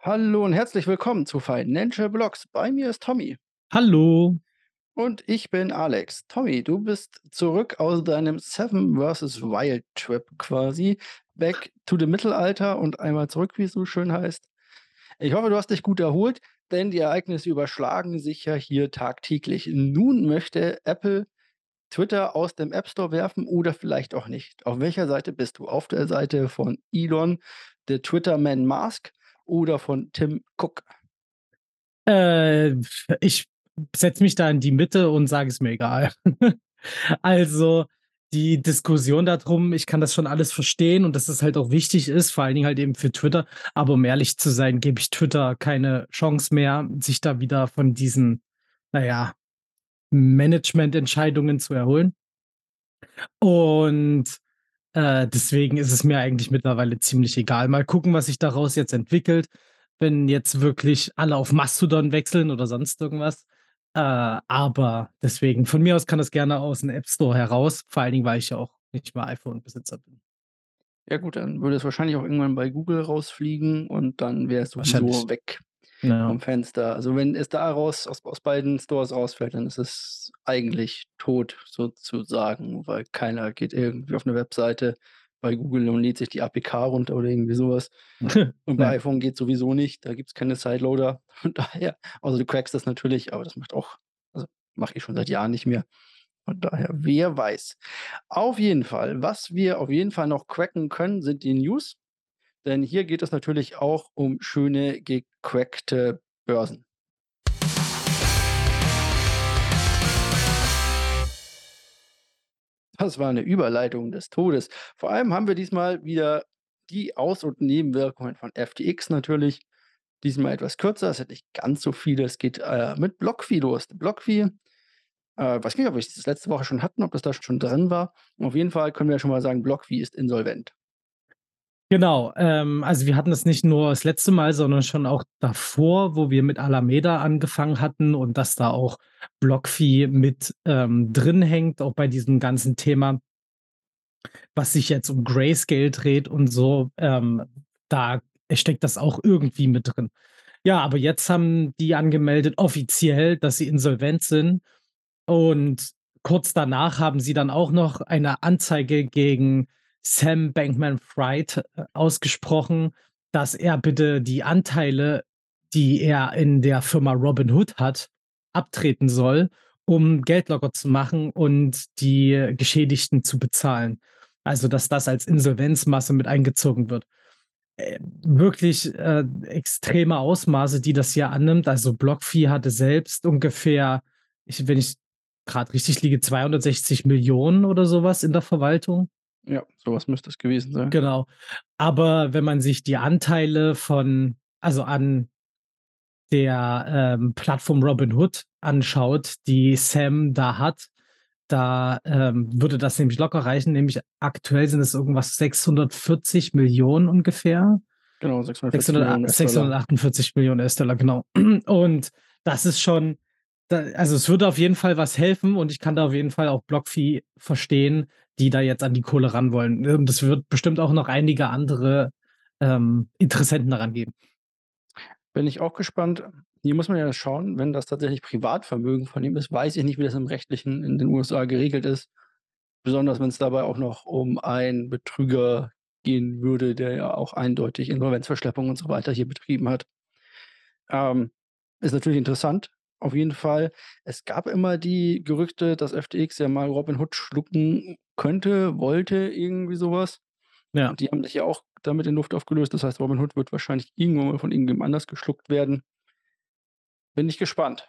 Hallo und herzlich willkommen zu Financial Blocks. Bei mir ist Tommy. Hallo. Und ich bin Alex. Tommy, du bist zurück aus deinem Seven vs. Wild Trip quasi. Back to the Mittelalter und einmal zurück, wie es so schön heißt. Ich hoffe, du hast dich gut erholt, denn die Ereignisse überschlagen sich ja hier tagtäglich. Nun möchte Apple Twitter aus dem App Store werfen oder vielleicht auch nicht. Auf welcher Seite bist du? Auf der Seite von Elon, der Twitter-Man Mask oder von Tim Cook? Äh, ich setze mich da in die Mitte und sage es mir egal. also die Diskussion darum, ich kann das schon alles verstehen und dass das halt auch wichtig ist, vor allen Dingen halt eben für Twitter. Aber um ehrlich zu sein, gebe ich Twitter keine Chance mehr, sich da wieder von diesen, naja, Managemententscheidungen zu erholen. Und äh, deswegen ist es mir eigentlich mittlerweile ziemlich egal. Mal gucken, was sich daraus jetzt entwickelt. Wenn jetzt wirklich alle auf Mastodon wechseln oder sonst irgendwas. Äh, aber deswegen, von mir aus kann das gerne aus dem App Store heraus, vor allen Dingen, weil ich ja auch nicht mehr iPhone-Besitzer bin. Ja gut, dann würde es wahrscheinlich auch irgendwann bei Google rausfliegen und dann wäre es sowieso weg Ja. vom Fenster. Also wenn es da raus, aus, aus beiden Stores rausfällt, dann ist es eigentlich tot sozusagen, weil keiner geht irgendwie auf eine Webseite bei Google und lädt sich die APK runter oder irgendwie sowas. Und bei Ja. iPhone geht sowieso nicht, da gibt es keine Sideloader. Von daher, also du crackst das natürlich, aber das macht auch, also mache ich schon seit Jahren nicht mehr. Von daher, wer weiß. Auf jeden Fall, was wir auf jeden Fall noch cracken können, sind die News. Denn hier geht es natürlich auch um schöne gecrackte Börsen. Das war eine Überleitung des Todes. Vor allem haben wir diesmal wieder die Aus- und Nebenwirkungen von FTX natürlich. Diesmal etwas kürzer, es hat nicht ganz so viele. Es geht äh, mit BlockFi los. BlockFi, äh, weiß nicht, ob wir es letzte Woche schon hatten, ob das da schon drin war. Auf jeden Fall können wir schon mal sagen, BlockFi ist insolvent. Genau, ähm, also wir hatten das nicht nur das letzte Mal, sondern schon auch davor, wo wir mit Alameda angefangen hatten und dass da auch BlockFi mit ähm, drin hängt, auch bei diesem ganzen Thema, was sich jetzt um Grayscale dreht und so, ähm, da steckt das auch irgendwie mit drin. Ja, aber jetzt haben die angemeldet offiziell, dass sie insolvent sind und kurz danach haben sie dann auch noch eine Anzeige gegen Sam Bankman-Fried äh, ausgesprochen, dass er bitte die Anteile, die er in der Firma Robinhood hat, abtreten soll, um Geld locker zu machen und die Geschädigten zu bezahlen. Also, dass das als Insolvenzmasse mit eingezogen wird. Äh, wirklich äh, extreme Ausmaße, die das hier annimmt. Also, BlockFi hatte selbst ungefähr, ich, wenn ich gerade richtig liege, 260 Millionen oder sowas in der Verwaltung. Ja, sowas müsste es gewesen sein. Genau. Aber wenn man sich die Anteile von, also an der ähm, Plattform Robinhood anschaut, die Sam da hat, da ähm, würde das nämlich locker reichen. Nämlich aktuell sind es irgendwas 640 Millionen ungefähr. Genau, 640 600, Millionen US-Dollar. 648 Millionen US-Dollar, genau. Und das ist schon, da, also es würde auf jeden Fall was helfen und ich kann da auf jeden Fall auch BlockFi verstehen, die da jetzt an die Kohle ran wollen. Und es wird bestimmt auch noch einige andere ähm, Interessenten daran geben. Bin ich auch gespannt. Hier muss man ja schauen, wenn das tatsächlich Privatvermögen von ihm ist, weiß ich nicht, wie das im Rechtlichen in den USA geregelt ist. Besonders wenn es dabei auch noch um einen Betrüger gehen würde, der ja auch eindeutig Insolvenzverschleppung und so weiter hier betrieben hat. Ähm, ist natürlich interessant, auf jeden Fall. Es gab immer die Gerüchte, dass FTX ja mal Robinhood schlucken könnte, wollte, irgendwie sowas. Ja. Und die haben sich ja auch damit in Luft aufgelöst. Das heißt, Robinhood wird wahrscheinlich irgendwann mal von irgendjemand anders geschluckt werden. Bin ich gespannt,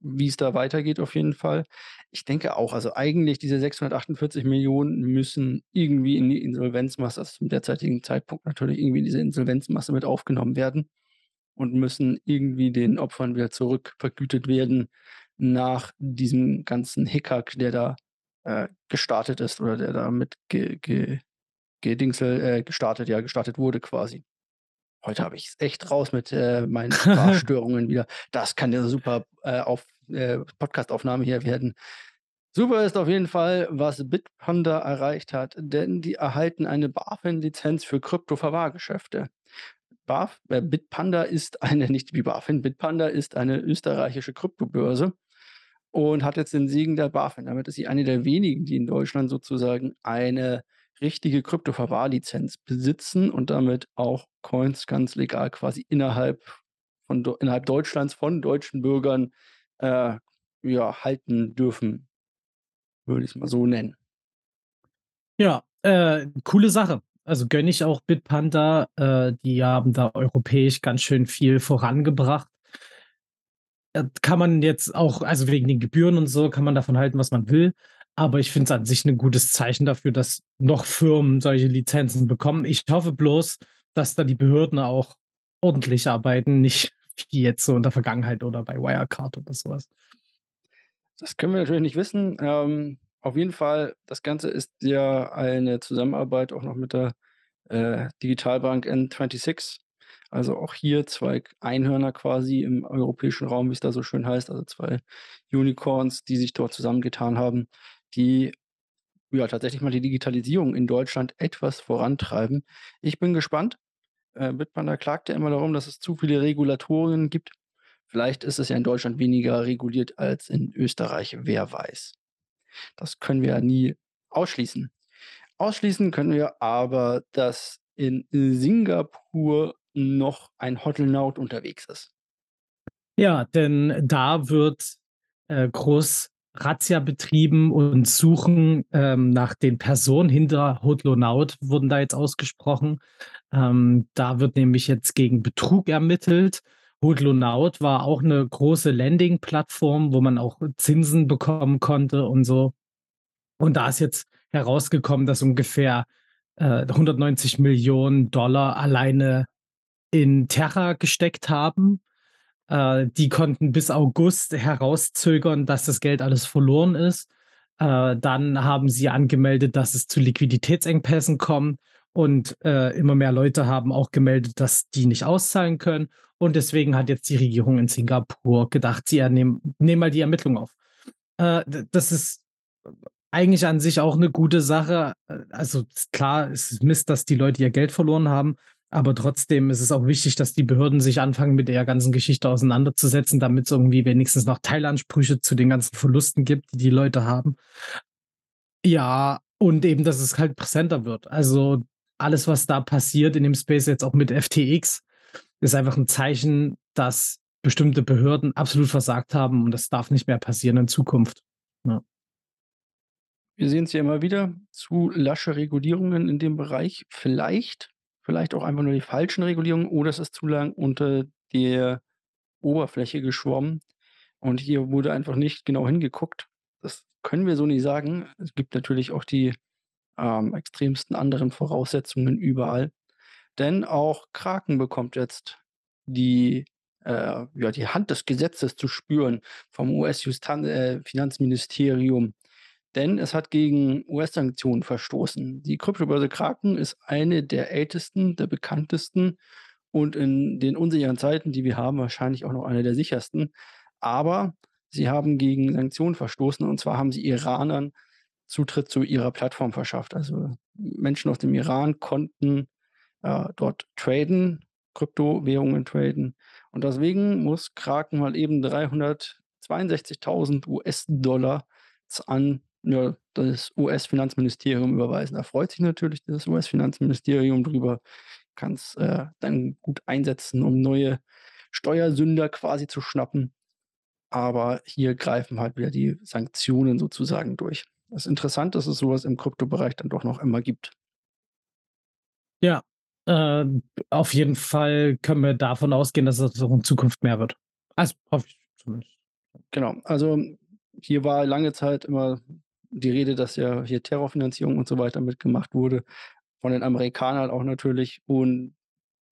wie es da weitergeht auf jeden Fall. Ich denke auch, also eigentlich diese 648 Millionen müssen irgendwie in die Insolvenzmasse, also zum derzeitigen Zeitpunkt natürlich irgendwie in diese Insolvenzmasse mit aufgenommen werden und müssen irgendwie den Opfern wieder zurückvergütet werden nach diesem ganzen Hickhack, der da äh, gestartet ist oder der da mit ge, ge, Gedingsel äh, gestartet, ja, gestartet wurde quasi. Heute habe ich es echt raus mit äh, meinen Sprachstörungen wieder. Das kann ja super äh, auf äh, Podcastaufnahme hier werden. Super ist auf jeden Fall, was Bitpanda erreicht hat, denn die erhalten eine BaFin-Lizenz für Kryptoverwahrgeschäfte. BAF äh, Bitpanda ist eine nicht wie BaFin, Bitpanda ist eine österreichische Kryptobörse und hat jetzt den Segen der BaFin. Damit ist sie eine der wenigen, die in Deutschland sozusagen eine richtige Kryptoverwahrlizenz besitzen und damit auch Coins ganz legal quasi innerhalb von innerhalb Deutschlands von deutschen Bürgern, äh, ja, halten dürfen, würde ich es mal so nennen. Ja, äh, coole Sache. Also gönne ich auch Bitpanda. Äh, die haben da europäisch ganz schön viel vorangebracht. Äh, kann man jetzt auch, also wegen den Gebühren und so, kann man davon halten, was man will. Aber ich finde es an sich ein gutes Zeichen dafür, dass noch Firmen solche Lizenzen bekommen. Ich hoffe bloß, dass da die Behörden auch ordentlich arbeiten, nicht wie jetzt so in der Vergangenheit oder bei Wirecard oder sowas. Das können wir natürlich nicht wissen. Ähm, auf jeden Fall, das Ganze ist ja eine Zusammenarbeit auch noch mit der äh, Digitalbank N26. Also auch hier zwei Einhörner quasi im europäischen Raum, wie es da so schön heißt, also zwei Unicorns, die sich dort zusammengetan haben, die ja tatsächlich mal die Digitalisierung in Deutschland etwas vorantreiben. Ich bin gespannt. Äh, Bitpanda klagt ja immer darum, dass es zu viele Regulatorien gibt. Vielleicht ist es ja in Deutschland weniger reguliert als in Österreich, wer weiß. Das können wir ja nie ausschließen. Ausschließen können wir aber, dass in Singapur noch ein Hotelnaut unterwegs ist. Ja, denn da wird äh, groß Razzia betrieben und suchen ähm, nach den Personen hinter Hotlonaut, wurden da jetzt ausgesprochen. Ähm, da wird nämlich jetzt gegen Betrug ermittelt. Hotlonaut war auch eine große Landing-Plattform, wo man auch Zinsen bekommen konnte und so. Und da ist jetzt herausgekommen, dass ungefähr äh, 190 Millionen Dollar alleine in Terra gesteckt haben. Äh, die konnten bis August herauszögern, dass das Geld alles verloren ist. Äh, dann haben sie angemeldet, dass es zu Liquiditätsengpässen kommt. Und äh, immer mehr Leute haben auch gemeldet, dass die nicht auszahlen können. Und deswegen hat jetzt die Regierung in Singapur gedacht, sie nehmen, mal die Ermittlung auf. Äh, das ist eigentlich an sich auch eine gute Sache. Also klar, es ist Mist, dass die Leute ihr Geld verloren haben, aber trotzdem ist es auch wichtig, dass die Behörden sich anfangen, mit der ganzen Geschichte auseinanderzusetzen, damit es irgendwie wenigstens noch Teilansprüche zu den ganzen Verlusten gibt, die die Leute haben. Ja, und eben, dass es halt präsenter wird. Also alles, was da passiert in dem Space jetzt auch mit FTX, ist einfach ein Zeichen, dass bestimmte Behörden absolut versagt haben und das darf nicht mehr passieren in Zukunft. Ja. Wir sehen es ja immer wieder, zu lasche Regulierungen in dem Bereich. Vielleicht vielleicht auch einfach nur die falschen Regulierungen oder es ist zu lang unter der Oberfläche geschwommen und hier wurde einfach nicht genau hingeguckt. Das können wir so nicht sagen. Es gibt natürlich auch die ähm, extremsten anderen Voraussetzungen überall. Denn auch Kraken bekommt jetzt die, äh, ja, die Hand des Gesetzes zu spüren vom US-Finanzministerium. Äh, denn es hat gegen US-Sanktionen verstoßen. Die Kryptobörse Kraken ist eine der ältesten, der bekanntesten und in den unsicheren Zeiten, die wir haben, wahrscheinlich auch noch eine der sichersten. Aber sie haben gegen Sanktionen verstoßen und zwar haben sie Iranern Zutritt zu ihrer Plattform verschafft. Also Menschen aus dem Iran konnten äh, dort traden, Kryptowährungen traden. Und deswegen muss Kraken mal eben 362.000 US-Dollar an ja, das US-Finanzministerium überweisen. Da freut sich natürlich das US-Finanzministerium drüber, kann es äh, dann gut einsetzen, um neue Steuersünder quasi zu schnappen. Aber hier greifen halt wieder die Sanktionen sozusagen durch. Das ist interessant, dass es sowas im Kryptobereich dann doch noch immer gibt. Ja, äh, auf jeden Fall können wir davon ausgehen, dass es auch in Zukunft mehr wird. Also hoffe ich zumindest. Genau, also hier war lange Zeit immer die Rede, dass ja hier Terrorfinanzierung und so weiter mitgemacht wurde, von den Amerikanern auch natürlich. Und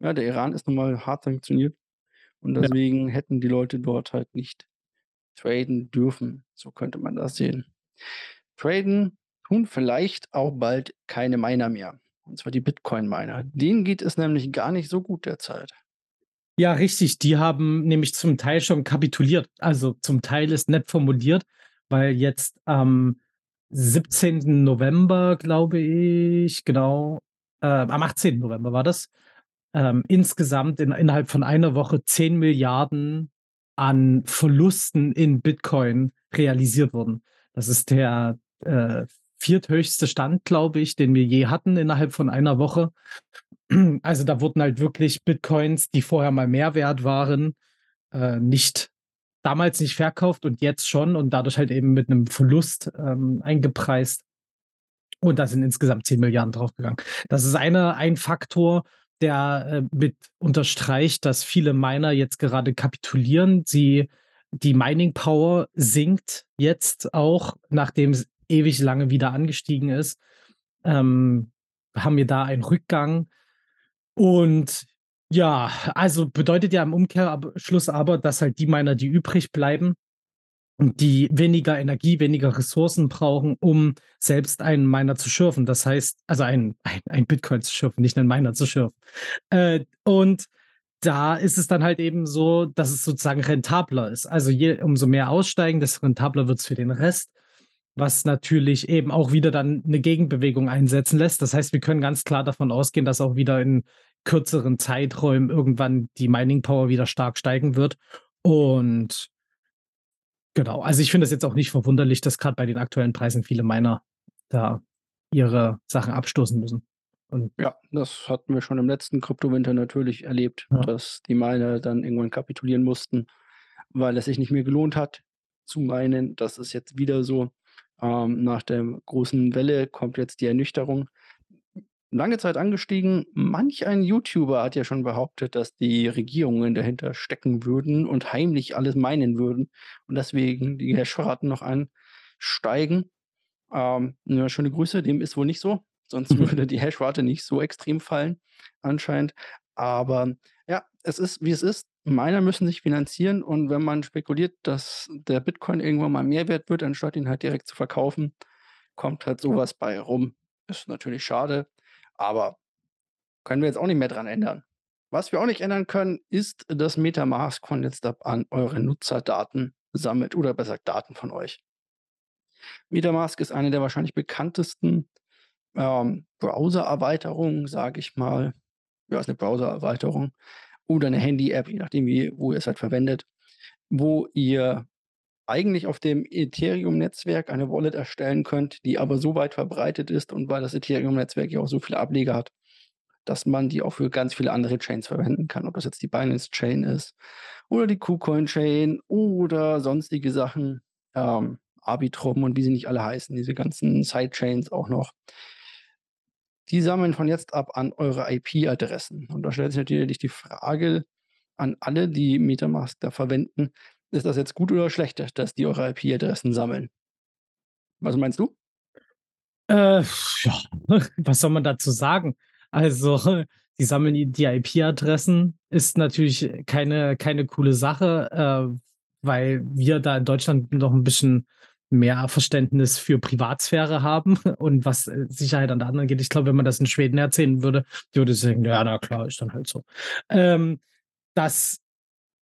ja, der Iran ist nun mal hart sanktioniert. Und Ja. deswegen hätten die Leute dort halt nicht traden dürfen. So könnte man das sehen. Traden tun vielleicht auch bald keine Miner mehr. Und zwar die Bitcoin-Miner. Denen geht es nämlich gar nicht so gut derzeit. Ja, richtig. Die haben nämlich zum Teil schon kapituliert. Also zum Teil ist nett formuliert, weil jetzt am 17. November, glaube ich, genau, äh, am 18. November war das, ähm, insgesamt in, innerhalb von einer Woche 10 Milliarden an Verlusten in Bitcoin realisiert wurden. Das ist der äh, vierthöchste Stand, glaube ich, den wir je hatten innerhalb von einer Woche. Also da wurden halt wirklich Bitcoins, die vorher mal mehr wert waren, äh, nicht damals nicht verkauft und jetzt schon und dadurch halt eben mit einem Verlust ähm, eingepreist. Und da sind insgesamt 10 Milliarden draufgegangen. Das ist eine, ein Faktor, der äh, mit unterstreicht, dass viele Miner jetzt gerade kapitulieren. Sie, die Mining Power sinkt jetzt auch, nachdem ewig lange wieder angestiegen ist. Ähm, haben wir da einen Rückgang. Und ja, also bedeutet ja im Umkehrschluss aber, dass halt die Miner, die übrig bleiben, die weniger Energie, weniger Ressourcen brauchen, um selbst einen Miner zu schürfen. Das heißt, also ein, ein, ein Bitcoin zu schürfen, nicht einen Miner zu schürfen. Äh, und da ist es dann halt eben so, dass es sozusagen rentabler ist. Also je, umso mehr aussteigen, desto rentabler wird es für den Rest, was natürlich eben auch wieder dann eine Gegenbewegung einsetzen lässt. Das heißt, wir können ganz klar davon ausgehen, dass auch wieder in kürzeren Zeiträumen irgendwann die Mining Power wieder stark steigen wird. Und genau, also ich finde es jetzt auch nicht verwunderlich, dass gerade bei den aktuellen Preisen viele Miner da ihre Sachen abstoßen müssen. Und ja, das hatten wir schon im letzten Kryptowinter natürlich erlebt, ja. dass die Miner dann irgendwann kapitulieren mussten, weil es sich nicht mehr gelohnt hat zu meinen. Das ist jetzt wieder so. Ähm, nach der großen Welle kommt jetzt die Ernüchterung lange Zeit angestiegen. Manch ein YouTuber hat ja schon behauptet, dass die Regierungen dahinter stecken würden und heimlich alles meinen würden und deswegen die Hashraten noch ansteigen. Ähm, ja, schöne Grüße, dem ist wohl nicht so. Sonst mhm. würde die Hashrate nicht so extrem fallen, anscheinend. Aber ja, es ist, wie es ist. Miner müssen sich finanzieren und wenn man spekuliert, dass der Bitcoin irgendwann mal mehr wert wird, anstatt ihn halt direkt zu verkaufen, kommt halt sowas bei rum. Ist natürlich schade. Aber können wir jetzt auch nicht mehr dran ändern. Was wir auch nicht ändern können, ist, dass Metamask von jetzt ab an eure Nutzerdaten sammelt oder besser gesagt Daten von euch. Metamask ist eine der wahrscheinlich bekanntesten ähm, Browser-Erweiterungen, sage ich mal. Ja, ist eine Browser-Erweiterung oder eine Handy-App, je nachdem, wie, wo ihr es halt verwendet, wo ihr eigentlich auf dem Ethereum-Netzwerk eine Wallet erstellen könnt, die aber so weit verbreitet ist und weil das Ethereum-Netzwerk ja auch so viele Ableger hat, dass man die auch für ganz viele andere Chains verwenden kann. Ob das jetzt die Binance Chain ist oder die KuCoin Chain oder sonstige Sachen, ähm, Arbitrum und wie sie nicht alle heißen, diese ganzen Sidechains auch noch. Die sammeln von jetzt ab an eure IP-Adressen. Und da stellt sich natürlich die Frage an alle, die Metamask da verwenden, ist das jetzt gut oder schlecht, dass die eure IP-Adressen sammeln? Was meinst du? Äh, ja, was soll man dazu sagen? Also, die sammeln die IP-Adressen, ist natürlich keine, keine coole Sache, äh, weil wir da in Deutschland noch ein bisschen mehr Verständnis für Privatsphäre haben und was äh, Sicherheit an der anderen geht. Ich glaube, wenn man das in Schweden erzählen würde, die würde sagen, ja, na klar, ist dann halt so. Ähm, das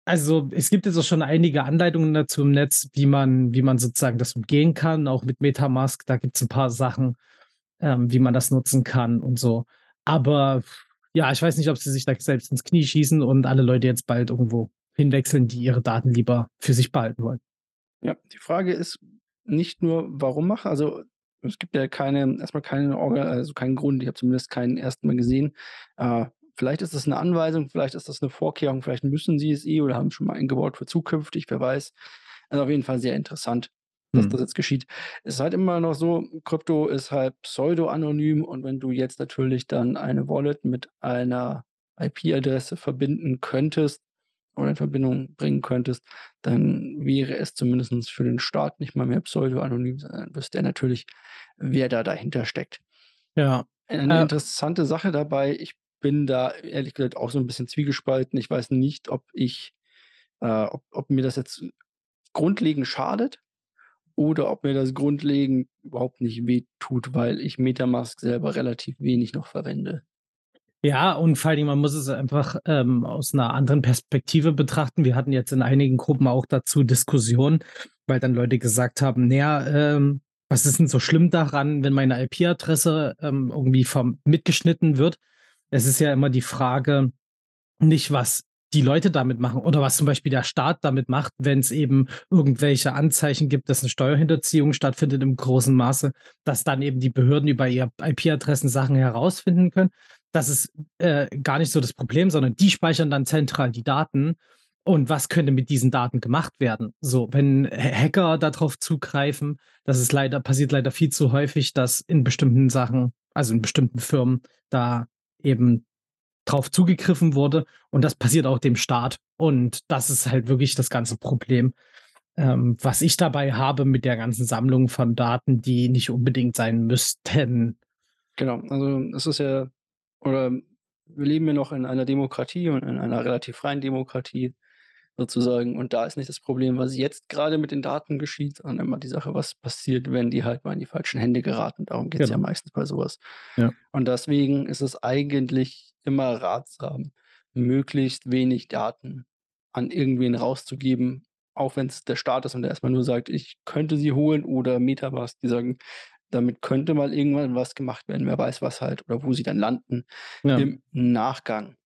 also, es gibt jetzt auch schon einige Anleitungen dazu im Netz, wie man wie man sozusagen das umgehen kann, auch mit Metamask. Da gibt es ein paar Sachen, ähm, wie man das nutzen kann und so. Aber ja, ich weiß nicht, ob sie sich da selbst ins Knie schießen und alle Leute jetzt bald irgendwo hinwechseln, die ihre Daten lieber für sich behalten wollen. Ja, die Frage ist nicht nur, warum machen. Also, es gibt ja keine erstmal keine also keinen Grund. Ich habe zumindest keinen ersten Mal gesehen, äh, Vielleicht ist das eine Anweisung, vielleicht ist das eine Vorkehrung, vielleicht müssen sie es eh oder haben schon mal eingebaut für zukünftig, wer weiß. Also auf jeden Fall sehr interessant, dass hm. das jetzt geschieht. Es ist halt immer noch so, Krypto ist halt pseudo-anonym und wenn du jetzt natürlich dann eine Wallet mit einer IP-Adresse verbinden könntest oder in Verbindung bringen könntest, dann wäre es zumindest für den Staat nicht mal mehr pseudo-anonym, sondern wüsste er natürlich, wer da dahinter steckt. Ja. Eine äh, interessante Sache dabei, ich bin da ehrlich gesagt auch so ein bisschen zwiegespalten. Ich weiß nicht, ob ich, äh, ob, ob mir das jetzt grundlegend schadet oder ob mir das grundlegend überhaupt nicht wehtut, weil ich Metamask selber relativ wenig noch verwende. Ja, und vor allem, man muss es einfach ähm, aus einer anderen Perspektive betrachten. Wir hatten jetzt in einigen Gruppen auch dazu Diskussionen, weil dann Leute gesagt haben, naja, ähm, was ist denn so schlimm daran, wenn meine IP-Adresse ähm, irgendwie vom, mitgeschnitten wird? es ist ja immer die Frage nicht, was die Leute damit machen oder was zum Beispiel der Staat damit macht, wenn es eben irgendwelche Anzeichen gibt, dass eine Steuerhinterziehung stattfindet im großen Maße, dass dann eben die Behörden über ihre IP-Adressen Sachen herausfinden können. Das ist äh, gar nicht so das Problem, sondern die speichern dann zentral die Daten. Und was könnte mit diesen Daten gemacht werden? So, wenn Hacker darauf zugreifen, das ist leider, passiert leider viel zu häufig, dass in bestimmten Sachen, also in bestimmten Firmen, da eben drauf zugegriffen wurde. Und das passiert auch dem Staat. Und das ist halt wirklich das ganze Problem, ähm, was ich dabei habe mit der ganzen Sammlung von Daten, die nicht unbedingt sein müssten. Genau, also es ist ja, oder wir leben ja noch in einer Demokratie und in einer relativ freien Demokratie sozusagen. Und da ist nicht das Problem, was jetzt gerade mit den Daten geschieht, sondern immer die Sache, was passiert, wenn die halt mal in die falschen Hände geraten. Darum geht es ja Genau. meistens bei sowas. Ja. Und deswegen ist es eigentlich immer ratsam, möglichst wenig Daten an irgendwen rauszugeben, auch wenn es der Staat ist und der erstmal nur sagt, ich könnte sie holen oder Metamask, die sagen, damit könnte mal irgendwann was gemacht werden, wer weiß was halt oder wo sie dann landen Ja. im Nachgang.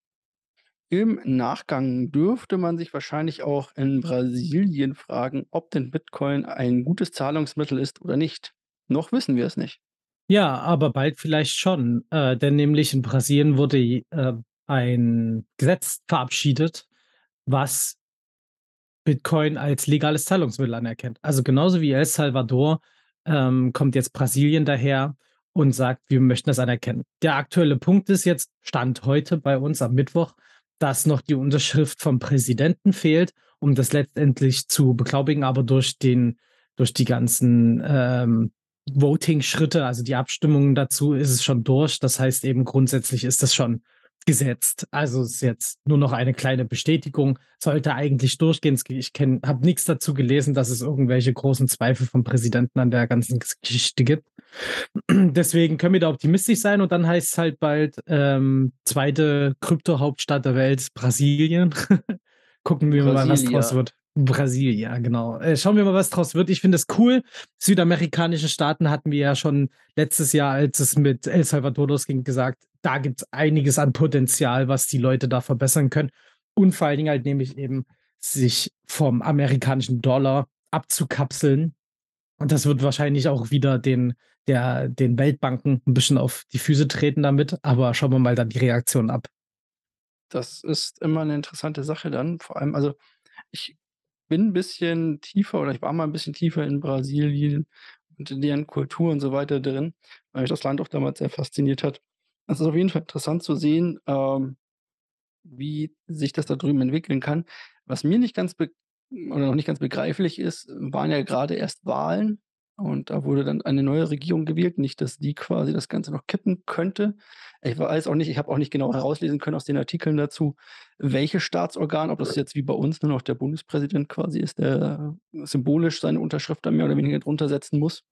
Im Nachgang dürfte man sich wahrscheinlich auch in Brasilien fragen, ob denn Bitcoin ein gutes Zahlungsmittel ist oder nicht. Noch wissen wir es nicht. Ja, aber bald vielleicht schon. Äh, denn nämlich in Brasilien wurde äh, ein Gesetz verabschiedet, was Bitcoin als legales Zahlungsmittel anerkennt. Also genauso wie El Salvador ähm, kommt jetzt Brasilien daher und sagt, wir möchten das anerkennen. Der aktuelle Punkt ist jetzt, Stand heute bei uns am Mittwoch, dass noch die Unterschrift vom Präsidenten fehlt, um das letztendlich zu beglaubigen, aber durch den, durch die ganzen ähm, Voting-Schritte, also die Abstimmungen dazu, ist es schon durch. Das heißt eben grundsätzlich ist das schon gesetzt. Also ist jetzt nur noch eine kleine Bestätigung. Sollte eigentlich durchgehen. Ich habe nichts dazu gelesen, dass es irgendwelche großen Zweifel vom Präsidenten an der ganzen Geschichte gibt. Deswegen können wir da optimistisch sein und dann heißt es halt bald ähm, zweite Krypto-Hauptstadt der Welt, Brasilien. Gucken wir mal, was draus wird. Brasilia, genau. Äh, schauen wir mal, was draus wird. Ich finde es cool. Südamerikanische Staaten hatten wir ja schon letztes Jahr, als es mit El Salvador losging, gesagt, da gibt es einiges an Potenzial, was die Leute da verbessern können. Und vor allen Dingen halt nämlich eben sich vom amerikanischen Dollar abzukapseln. Und das wird wahrscheinlich auch wieder den, der, den Weltbanken ein bisschen auf die Füße treten damit. Aber schauen wir mal dann die Reaktion ab. Das ist immer eine interessante Sache dann. Vor allem, also ich bin ein bisschen tiefer oder ich war mal ein bisschen tiefer in Brasilien und in deren Kultur und so weiter drin, weil mich das Land auch damals sehr fasziniert hat. Es ist auf jeden Fall interessant zu sehen, ähm, wie sich das da drüben entwickeln kann. Was mir nicht ganz oder noch nicht ganz begreiflich ist, waren ja gerade erst Wahlen und da wurde dann eine neue Regierung gewählt. Nicht, dass die quasi das Ganze noch kippen könnte. Ich weiß auch nicht ich habe auch nicht genau herauslesen können aus den Artikeln dazu, welches Staatsorgan, ob das jetzt wie bei uns nur noch der Bundespräsident quasi ist, der symbolisch seine Unterschrift da mehr oder weniger drunter setzen muss.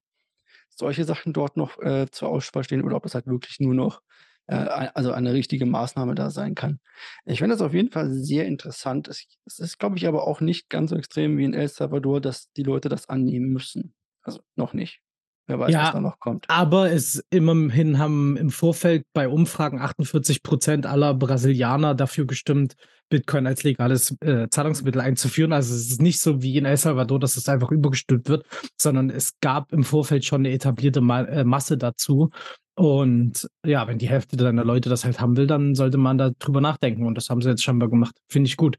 Solche Sachen dort noch, äh, zur Auswahl stehen oder ob das halt wirklich nur noch, äh, also eine richtige Maßnahme da sein kann. Ich finde das auf jeden Fall sehr interessant. Es es ist, glaube ich, aber auch nicht ganz so extrem wie in El Salvador, dass die Leute das annehmen müssen. Also, noch nicht. Wer weiß, was da Ja, noch kommt. aber es immerhin haben im Vorfeld bei Umfragen 48% aller Brasilianer dafür gestimmt, Bitcoin als legales äh, Zahlungsmittel einzuführen. Also es ist nicht so wie in El Salvador, dass es einfach übergestimmt wird, sondern es gab im Vorfeld schon eine etablierte Ma äh, Masse dazu. Und ja, wenn die Hälfte deiner Leute das halt haben will, dann sollte man da drüber nachdenken. Und das haben sie jetzt scheinbar gemacht. Finde ich gut.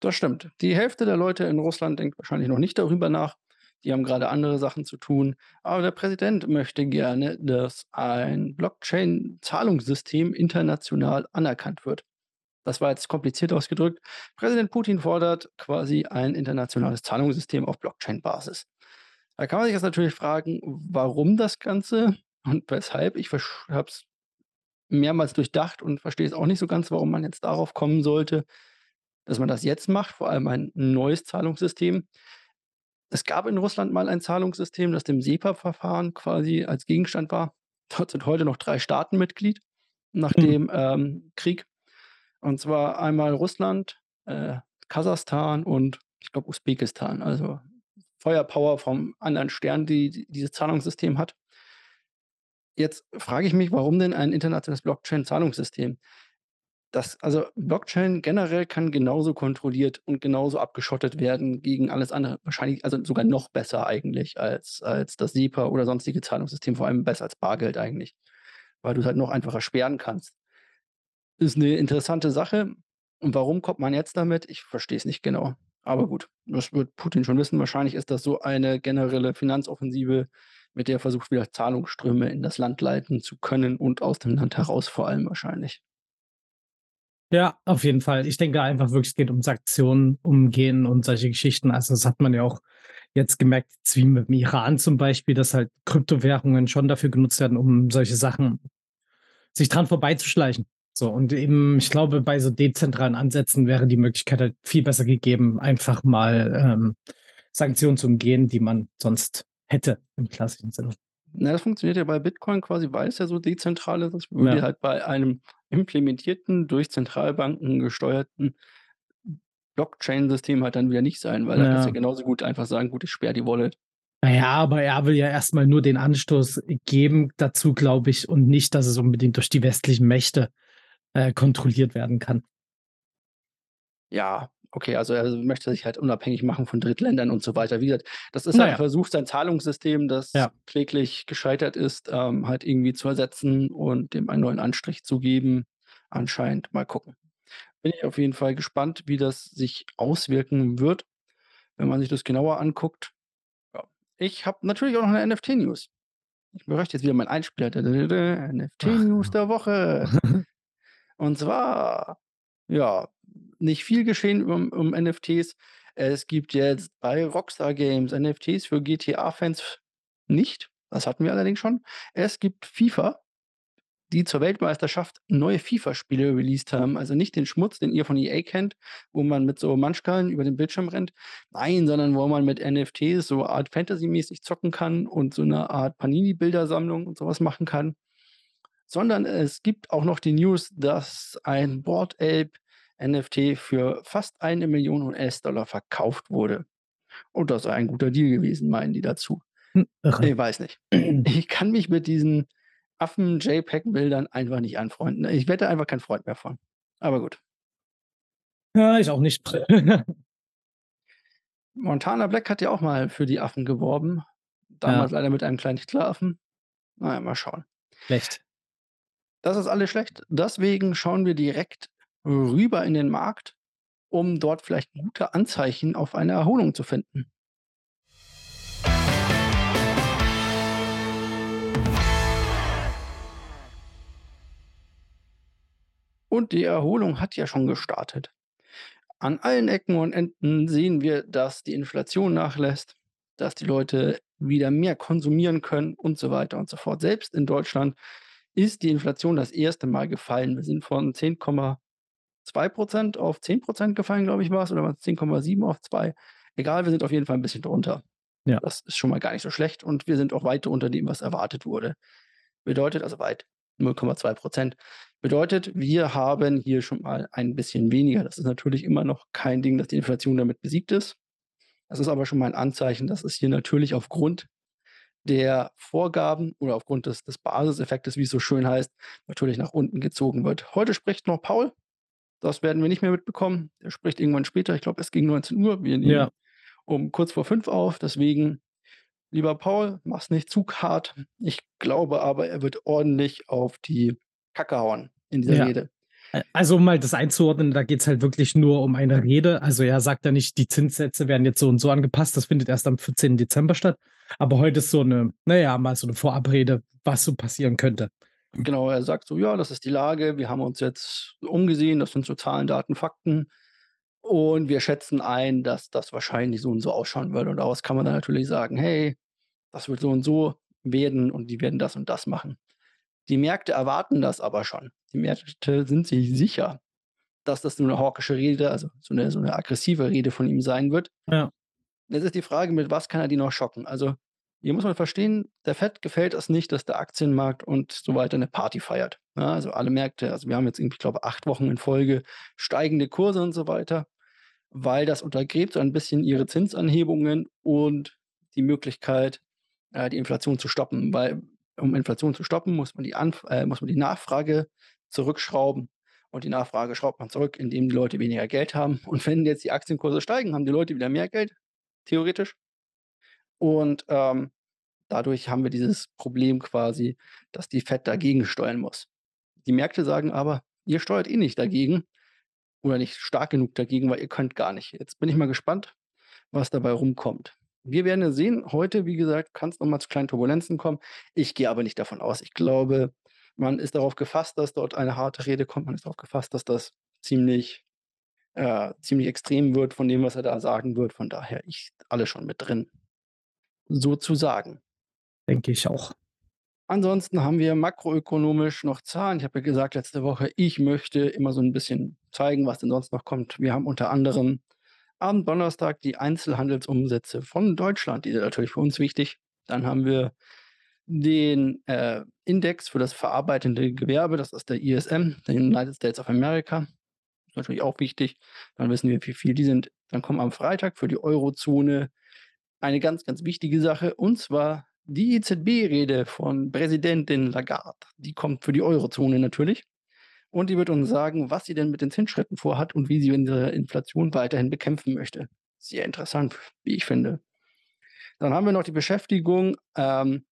Das stimmt. Die Hälfte der Leute in Russland denkt wahrscheinlich noch nicht darüber nach. Die haben gerade andere Sachen zu tun. Aber der Präsident möchte gerne, dass ein Blockchain-Zahlungssystem international anerkannt wird. Das war jetzt kompliziert ausgedrückt. Präsident Putin fordert quasi ein internationales Zahlungssystem auf Blockchain-Basis. Da kann man sich jetzt natürlich fragen, warum das Ganze und weshalb. Ich habe es mehrmals durchdacht und verstehe es auch nicht so ganz, warum man jetzt darauf kommen sollte, dass man das jetzt macht, vor allem ein neues Zahlungssystem. Es gab in Russland mal ein Zahlungssystem, das dem SEPA-Verfahren quasi als Gegenstand war. Dort sind heute noch drei Staaten Mitglied nach Mhm. dem ähm, Krieg. Und zwar einmal Russland, äh, Kasachstan und ich glaube Usbekistan. Also Feuerpower vom anderen Stern, die, die dieses Zahlungssystem hat. Jetzt frage ich mich, warum denn ein internationales Blockchain-Zahlungssystem? Das also, Blockchain generell kann genauso kontrolliert und genauso abgeschottet werden gegen alles andere. Wahrscheinlich also sogar noch besser eigentlich als als das SEPA oder sonstige Zahlungssystem, vor allem besser als Bargeld eigentlich, weil du's halt noch einfacher sperren kannst. Ist 'ne interessante Sache. Und warum kommt man jetzt damit? Ich verstehe es nicht genau. Aber gut, das wird Putin schon wissen. Wahrscheinlich ist das so eine generelle Finanzoffensive, mit der er versucht, wieder Zahlungsströme in das Land leiten zu können und aus dem Land heraus vor allem wahrscheinlich. Ja, auf jeden Fall. Ich denke einfach wirklich, es geht um Sanktionen umgehen und solche Geschichten. Also, das hat man ja auch jetzt gemerkt, wie mit dem Iran zum Beispiel, dass halt Kryptowährungen schon dafür genutzt werden, um solche Sachen sich dran vorbeizuschleichen. So, und eben, ich glaube, bei so dezentralen Ansätzen wäre die Möglichkeit halt viel besser gegeben, einfach mal, ähm, Sanktionen zu umgehen, die man sonst hätte im klassischen Sinne. Na, das funktioniert ja bei Bitcoin quasi, weil es ja so dezentral ist. Das würde Ja. halt bei einem implementierten, durch Zentralbanken gesteuerten Blockchain-System halt dann wieder nicht sein, weil da kannst du ja Ja. genauso gut einfach sagen: „Gut, ich sperre die Wallet.“ Na ja, aber er will ja erst mal nur den Anstoß geben dazu, glaube ich, und nicht, dass es unbedingt durch die westlichen Mächte, äh, kontrolliert werden kann. Ja, okay, also er möchte sich halt unabhängig machen von Drittländern und so weiter. Wie gesagt, das ist halt 'n ja. Versuch, sein Zahlungssystem, das Ja. kläglich gescheitert ist, ähm, halt irgendwie zu ersetzen und dem einen neuen Anstrich zu geben, anscheinend. Mal gucken. Bin ich auf jeden Fall gespannt, wie das sich auswirken wird, wenn man sich das genauer anguckt. Ja. Ich habe natürlich auch noch 'ne NFT-News. Ich bräuchte jetzt wieder meinen Einspieler. NFT-News der Woche. Und zwar, ja, nicht viel geschehen um um NFTs. Es gibt jetzt bei Rockstar Games NFTs für GTA-Fans nicht. Das hatten wir allerdings schon. Es gibt FIFA, die zur Weltmeisterschaft neue FIFA-Spiele released haben. Also nicht den Schmutz, den ihr von EA kennt, wo man mit so Matschgallen über den Bildschirm rennt. Nein, sondern wo man mit NFTs so Art Fantasy-mäßig zocken kann und so 'ne Art Panini-Bildersammlung und so was machen kann. Sondern es gibt auch noch die News, dass ein Bored Ape NFT für fast 1.000.000 US-Dollar verkauft wurde. Und das sei ein guter Deal gewesen, meinen die dazu. Hm, irre. Ich weiß nicht. Ich kann mich mit diesen Affen-JPEG-Bildern einfach nicht anfreunden. Ich werde einfach kein Freund mehr von. Aber gut. Ja, ich auch nicht. Montana Black hat ja auch mal für die Affen geworben. Ja. Damals leider mit einem kleinen Hitleraffen. Na ja, mal schauen. Schlecht. Das ist alles schlecht. Deswegen schauen wir direkt rüber in den Markt, um dort vielleicht gute Anzeichen auf eine Erholung zu finden. Und die Erholung hat ja schon gestartet. An allen Ecken und Enden sehen wir, dass die Inflation nachlässt, dass die Leute wieder mehr konsumieren können und so weiter und so fort. Selbst in Deutschland ist die Inflation das 1. Mal gefallen. Wir sind von 10,2 % auf 10 % gefallen, glaube ich, war's, oder war's 10,7 auf 2? Egal, wir sind auf jeden Fall 'n bisschen drunter. Ja. Das ist schon mal gar nicht so schlecht und wir sind auch weit unter dem, was erwartet wurde. Bedeutet also weit, 0,2 %. Bedeutet, wir haben hier schon mal ein bisschen weniger. Das ist natürlich immer noch kein Ding, dass die Inflation damit besiegt ist. Das ist aber schon mal 'n Anzeichen, dass es hier natürlich aufgrund der Vorgaben oder aufgrund des des Basiseffektes, wie es so schön heißt, natürlich nach unten gezogen wird. Heute spricht noch Paul. Das werden wir nicht mehr mitbekommen. Der spricht irgendwann später. Ich glaube, erst gegen 19:00. Wir nehmen Ja. um kurz vor 5 auf. Deswegen, lieber Paul, mach's nicht zu hart. Ich glaube aber, er wird ordentlich auf die Kacke hauen in dieser Ja. Rede. Also, um mal das einzuordnen, da geht's halt wirklich nur um eine Rede. Also, er sagt ja nicht, die Zinssätze werden jetzt so und so angepasst. Das findet erst am 14. Dezember statt. Aber heute ist so 'ne na ja, mal so 'ne Vorabrede, was so passieren könnte. Genau, er sagt so: „Ja, das ist die Lage. Wir haben uns jetzt umgesehen. Das sind so Zahlen, Daten, Fakten. Und wir schätzen ein, dass das wahrscheinlich so und so ausschauen wird.“ Und daraus kann man dann natürlich sagen: „Hey, das wird so und so werden und die werden das und das machen.“ Die Märkte erwarten das aber schon. Die Märkte sind sich sicher, dass das so 'ne hawkische Rede, also so 'ne so 'ne aggressive Rede von ihm sein wird. Ja. Jetzt ist die Frage, mit was kann er die noch schocken? Also, hier muss man verstehen, der Fed gefällt es nicht, dass der Aktienmarkt und so weiter 'ne Party feiert, ne? Also, alle Märkte also, wir haben jetzt ich glaube, 8 Wochen in Folge steigende Kurse und so weiter, weil das untergräbt so ein bisschen ihre Zinsanhebungen und die Möglichkeit, äh, die Inflation zu stoppen. Weil um Inflation zu stoppen, muss man die Anf äh, muss man die Nachfrage zurückschrauben. Und die Nachfrage schraubt man zurück, indem die Leute weniger Geld haben. Und wenn jetzt die Aktienkurse steigen, haben die Leute wieder mehr Geld, theoretisch. Und ähm, dadurch haben wir dieses Problem quasi, dass die Fed dagegen steuern muss. Die Märkte sagen aber, ihr steuert eh nicht dagegen oder nicht stark genug dagegen, weil ihr könnt gar nicht. Jetzt bin ich mal gespannt, was dabei rumkommt. Wir werden sehen, heute, wie gesagt, kann es nochmal zu kleinen Turbulenzen kommen. Ich gehe aber nicht davon aus. Ich glaube, man ist darauf gefasst, dass dort eine harte Rede kommt. Man ist darauf gefasst, dass das ziemlich, äh, ziemlich extrem wird von dem, was er da sagen wird. Von daher, ich alle schon mit drin. Sozusagen. Denke ich auch. Ansonsten haben wir makroökonomisch noch Zahlen. Ich habe ja gesagt letzte Woche, ich möchte immer so ein bisschen zeigen, was denn sonst noch kommt. Wir haben unter anderem am Donnerstag die Einzelhandelsumsätze von Deutschland, die sind natürlich für uns wichtig. Dann haben wir den äh, Index für das verarbeitende Gewerbe, das ist der ISM, der United States of America. Ist natürlich auch wichtig. Dann wissen wir, wie viel die sind. Dann kommen am Freitag für die Eurozone eine ganz, ganz wichtige Sache, und zwar die EZB-Rede von Präsidentin Lagarde. Die kommt für die Eurozone natürlich. Und die wird uns sagen, was sie denn mit den Zinsschritten vorhat und wie sie unsere Inflation weiterhin bekämpfen möchte. Sehr interessant, wie ich finde. Dann haben wir noch die Beschäftigung ähm,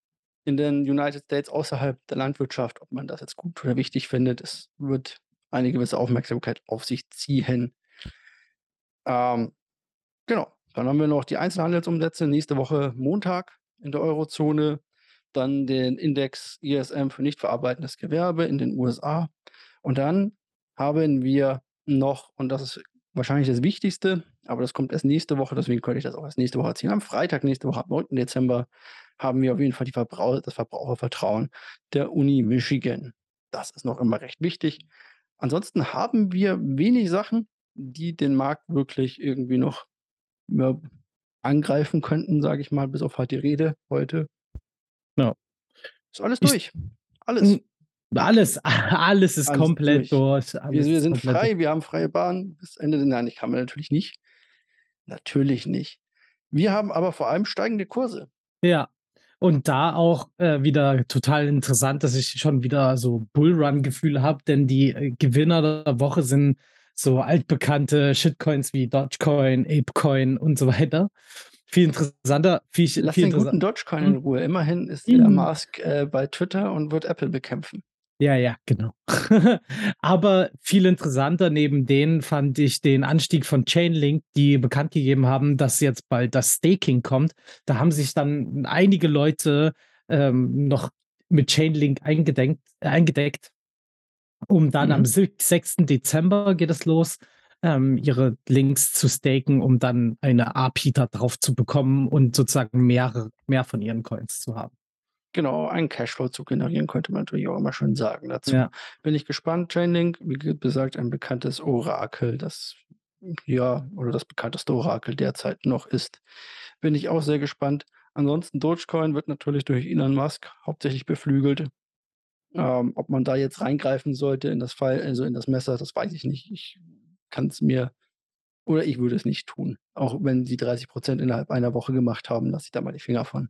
in den United States außerhalb der Landwirtschaft. Ob man das jetzt gut oder wichtig findet, es wird eine gewisse Aufmerksamkeit auf sich ziehen. Ähm, genau. Dann haben wir noch die Einzelhandelsumsätze nächste Woche Montag in der Eurozone. Dann den Index ISM für nicht verarbeitendes Gewerbe in den USA. Und dann haben wir noch, und das ist wahrscheinlich das Wichtigste, aber das kommt erst nächste Woche, deswegen könnte ich das auch erst nächste Woche erzählen. Am Freitag nächste Woche, am 9. Dezember, haben wir auf jeden Fall Verbrauch das Verbrauchervertrauen der Uni Michigan. Das ist noch immer recht wichtig. Ansonsten haben wir wenig Sachen, die den Markt wirklich irgendwie noch ja, angreifen könnten, sage ich mal, bis auf halt die Rede heute. Ja. Ist alles durch. Alles. Alles, alles ist alles komplett durch. durch. Wir, wir, sind frei, wir haben freie Bahn bis Ende. Nein, ich kann man natürlich nicht. Natürlich nicht. Wir haben aber vor allem steigende Kurse. Ja. Und da auch äh, wieder total interessant, dass ich schon wieder so Bullrun-Gefühle habe, denn die äh, Gewinner der Woche sind so altbekannte Shitcoins wie Dogecoin, Apecoin und so weiter. Viel interessanter. Viel, Lass viel den guten Dogecoin in hm. Ruhe. Immerhin ist mhm. Elon Musk äh, bei Twitter und wird Apple bekämpfen. Ja, ja, genau. Aber viel interessanter neben denen fand ich den Anstieg von Chainlink, die bekannt gegeben haben, dass jetzt bald das Staking kommt. Da haben sich dann einige Leute ähm, noch mit Chainlink eingedeckt, eingedeckt um dann mhm. am 6. Dezember geht es los, ähm, ihre Links zu staken, um dann eine API da drauf zu bekommen und sozusagen mehr, mehr von ihren Coins zu haben. Genau, einen Cashflow zu generieren, könnte man natürlich auch immer schön sagen dazu. Ja. Bin ich gespannt. Chainlink, wie gesagt, ein bekanntes Orakel, das ja, oder das bekannteste Orakel derzeit noch ist. Bin ich auch sehr gespannt. Ansonsten Dogecoin wird natürlich durch Elon Musk hauptsächlich beflügelt. Ähm, ob man da jetzt reingreifen sollte in das Fall, also in das Messer, das weiß ich nicht. Ich kann es mir oder ich würde es nicht tun. Auch wenn sie 30 Prozent innerhalb einer Woche gemacht haben, lasse ich da mal die Finger von.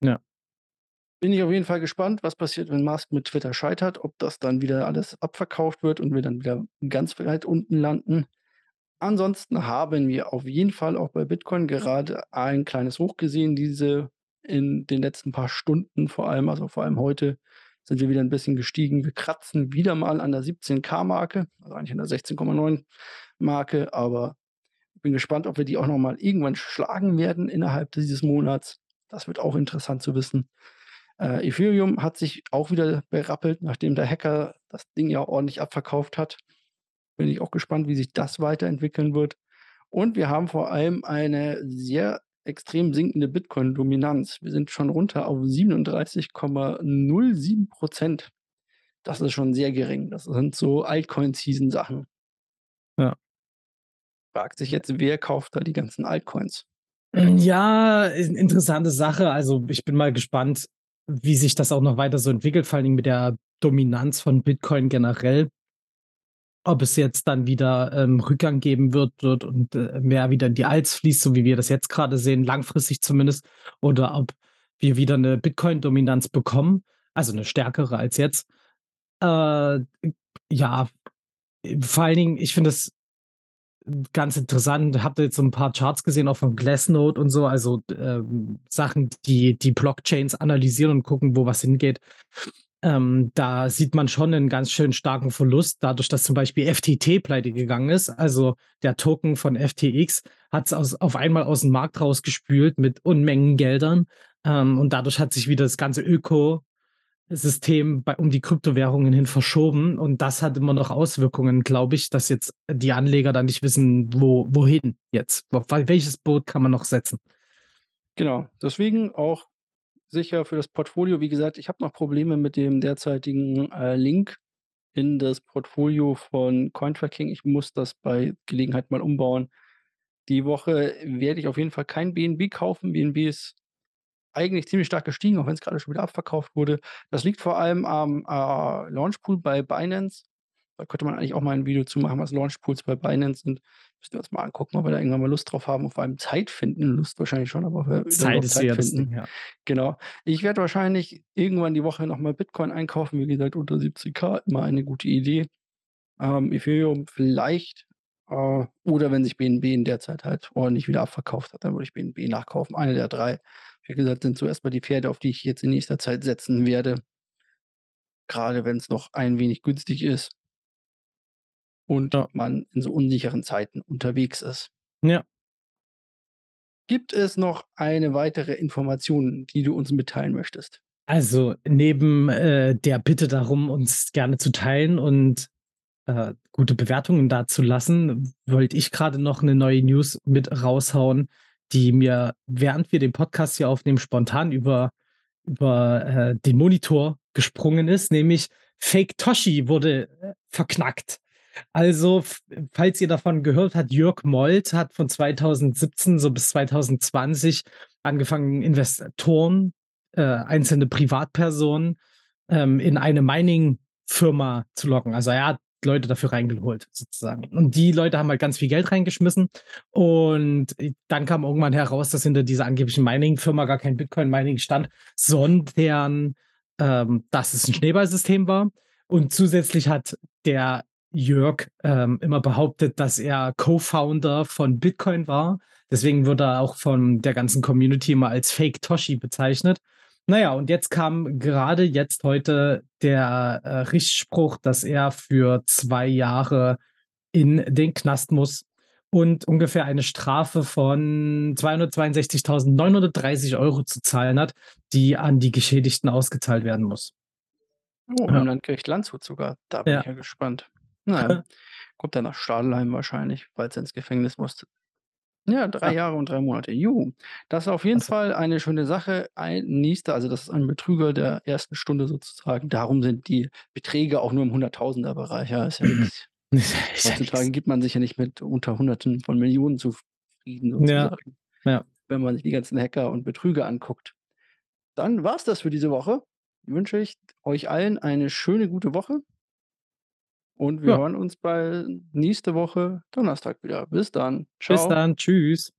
Ja. Bin ich auf jeden Fall gespannt, was passiert, wenn Musk mit Twitter scheitert, ob das dann wieder alles abverkauft wird und wir dann wieder ganz weit unten landen. Ansonsten haben wir auf jeden Fall auch bei Bitcoin gerade ein kleines Hoch gesehen, diese in den letzten paar Stunden vor allem, also vor allem heute sind wir wieder ein bisschen gestiegen. Wir kratzen wieder mal an der 17K-Marke, also eigentlich an der 16,9 Marke, aber ich bin gespannt, ob wir die auch noch mal irgendwann schlagen werden innerhalb dieses Monats. Das wird auch interessant zu wissen. Äh, Ethereum hat sich auch wieder berappelt, nachdem der Hacker das Ding ja ordentlich abverkauft hat. Bin ich auch gespannt, wie sich das weiterentwickeln wird. Und wir haben vor allem eine sehr extrem sinkende Bitcoin-Dominanz. Wir sind schon runter auf 37,07 Prozent. Das ist schon sehr gering. Das sind so Altcoin-Season-Sachen. Ja. Fragt sich jetzt, wer kauft da die ganzen Altcoins? Ja, interessante Sache. Also ich bin mal gespannt, wie sich das auch noch weiter so entwickelt, vor allen Dingen mit der Dominanz von Bitcoin generell. Ob es jetzt dann wieder ähm, Rückgang geben wird, wird und äh, mehr wieder in die Alts fließt, so wie wir das jetzt gerade sehen, langfristig zumindest, oder ob wir wieder 'ne Bitcoin-Dominanz bekommen, also 'ne stärkere als jetzt. Äh, ja, vor allen Dingen, ich finde es ganz interessant. Habe da jetzt so 'n paar Charts gesehen, auch von Glassnode und so, also, ähm, Sachen, die die Blockchains analysieren und gucken, wo was hingeht. Ähm, da sieht man schon 'nen ganz schön starken Verlust dadurch, dass zum Beispiel FTT pleite gegangen ist. Also, der Token von FTX hat's aus auf einmal aus'm Markt rausgespült mit Unmengen Geldern. Ähm, und dadurch hat sich wieder das ganze Ökosystem bei um die Kryptowährungen hin verschoben. Und das hat immer noch Auswirkungen, glaube ich, dass jetzt die Anleger dann nicht wissen, wo wohin jetzt. Welches Boot kann man noch setzen? Genau, deswegen auch sicher für das Portfolio. Wie gesagt, ich habe noch Probleme mit dem derzeitigen, äh, Link in das Portfolio von Cointracking. Ich muss das bei Gelegenheit mal umbauen. Die Woche werde ich auf jeden Fall kein BNB kaufen. BNB ist eigentlich ziemlich stark gestiegen, auch wenn's grade schon wieder abverkauft wurde. Das liegt vor allem am, äh, Launchpool bei Binance. Da könnte man eigentlich auch mal 'n Video zu machen, was Launchpools bei Binance sind. Müssten wir uns mal angucken, ob wir da irgendwann mal Lust drauf haben und vor allem Zeit finden. Lust wahrscheinlich schon, aber Zeit ist Zeit eher das Ding, finden. ja. Genau. Ich werde wahrscheinlich irgendwann die Woche noch mal Bitcoin einkaufen. Wie gesagt, unter 70.000 immer eine gute Idee. Ähm, Ethereum vielleicht, äh, oder wenn sich BNB in der Zeit halt ordentlich wieder abverkauft hat, dann würde ich BNB nachkaufen. Eine der 3. Wie gesagt, sind so erst mal die Pferde, auf die ich jetzt in nächster Zeit setzen werde. Grade wenn's noch ein wenig günstig ist. Und Ja. man in so unsicheren Zeiten unterwegs ist. Ja. Gibt es noch eine weitere Information, die du uns mitteilen möchtest? Also, neben, äh, der Bitte darum, uns gerne zu teilen und, äh, gute Bewertungen dazulassen, wollte ich grade noch 'ne neue News mit raushauen, die mir, während wir den Podcast hier aufnehmen, spontan über über, äh, den Monitor gesprungen ist, nämlich Faketoshi wurde, äh, verknackt. Also, falls ihr davon gehört habt, Jörg Molt hat von 2017 so bis 2020 angefangen, Investoren, äh, einzelne Privatpersonen, ähm, in eine Mining-Firma zu locken. Also, er hat Leute dafür reingeholt sozusagen. Und die Leute haben halt ganz viel Geld reingeschmissen. Und, äh, dann kam irgendwann heraus, dass hinter dieser angeblichen Mining-Firma gar kein Bitcoin-Mining stand, sondern, ähm, dass es 'n Schneeballsystem war. Und zusätzlich hat der Jörg, ähm, immer behauptet, dass er Co-Founder von Bitcoin war. Deswegen wird er auch von der ganzen Community immer als Faketoshi bezeichnet. Na ja, und jetzt kam grade jetzt heute der, äh, Richtspruch, dass er für 2 Jahre in den Knast muss und ungefähr eine Strafe von 262.930 € zu zahlen hat, die an die Geschädigten ausgezahlt werden muss. Oh, im Ja. Landgericht Landshut sogar. Da bin ich Ja. ja gespannt. Na ja, kommt er nach Stadelheim wahrscheinlich, falls er ins Gefängnis musste. Ja, 3 Ja. Jahre und 3 Monate. Juhu. Das ist auf jeden Also Fall eine schöne Sache. Ein nächster also, das ist ein Betrüger der 1. Stunde sozusagen. Darum sind die Beträge auch nur im Hunderttausender-Bereich. Ja, ist ja. Ist ja Heutzutage gibt man sich ja nicht mit unter Hunderten von Millionen zufrieden Ja. sozusagen. Ja. Wenn man sich die ganzen Hacker und Betrüger anguckt. Dann war's das für diese Woche. Wünsche ich euch allen eine schöne, gute Woche. Und wir Ja. hören uns bei nächste Woche Donnerstag wieder. Bis dann. Bis Tschau. dann. Tschüss.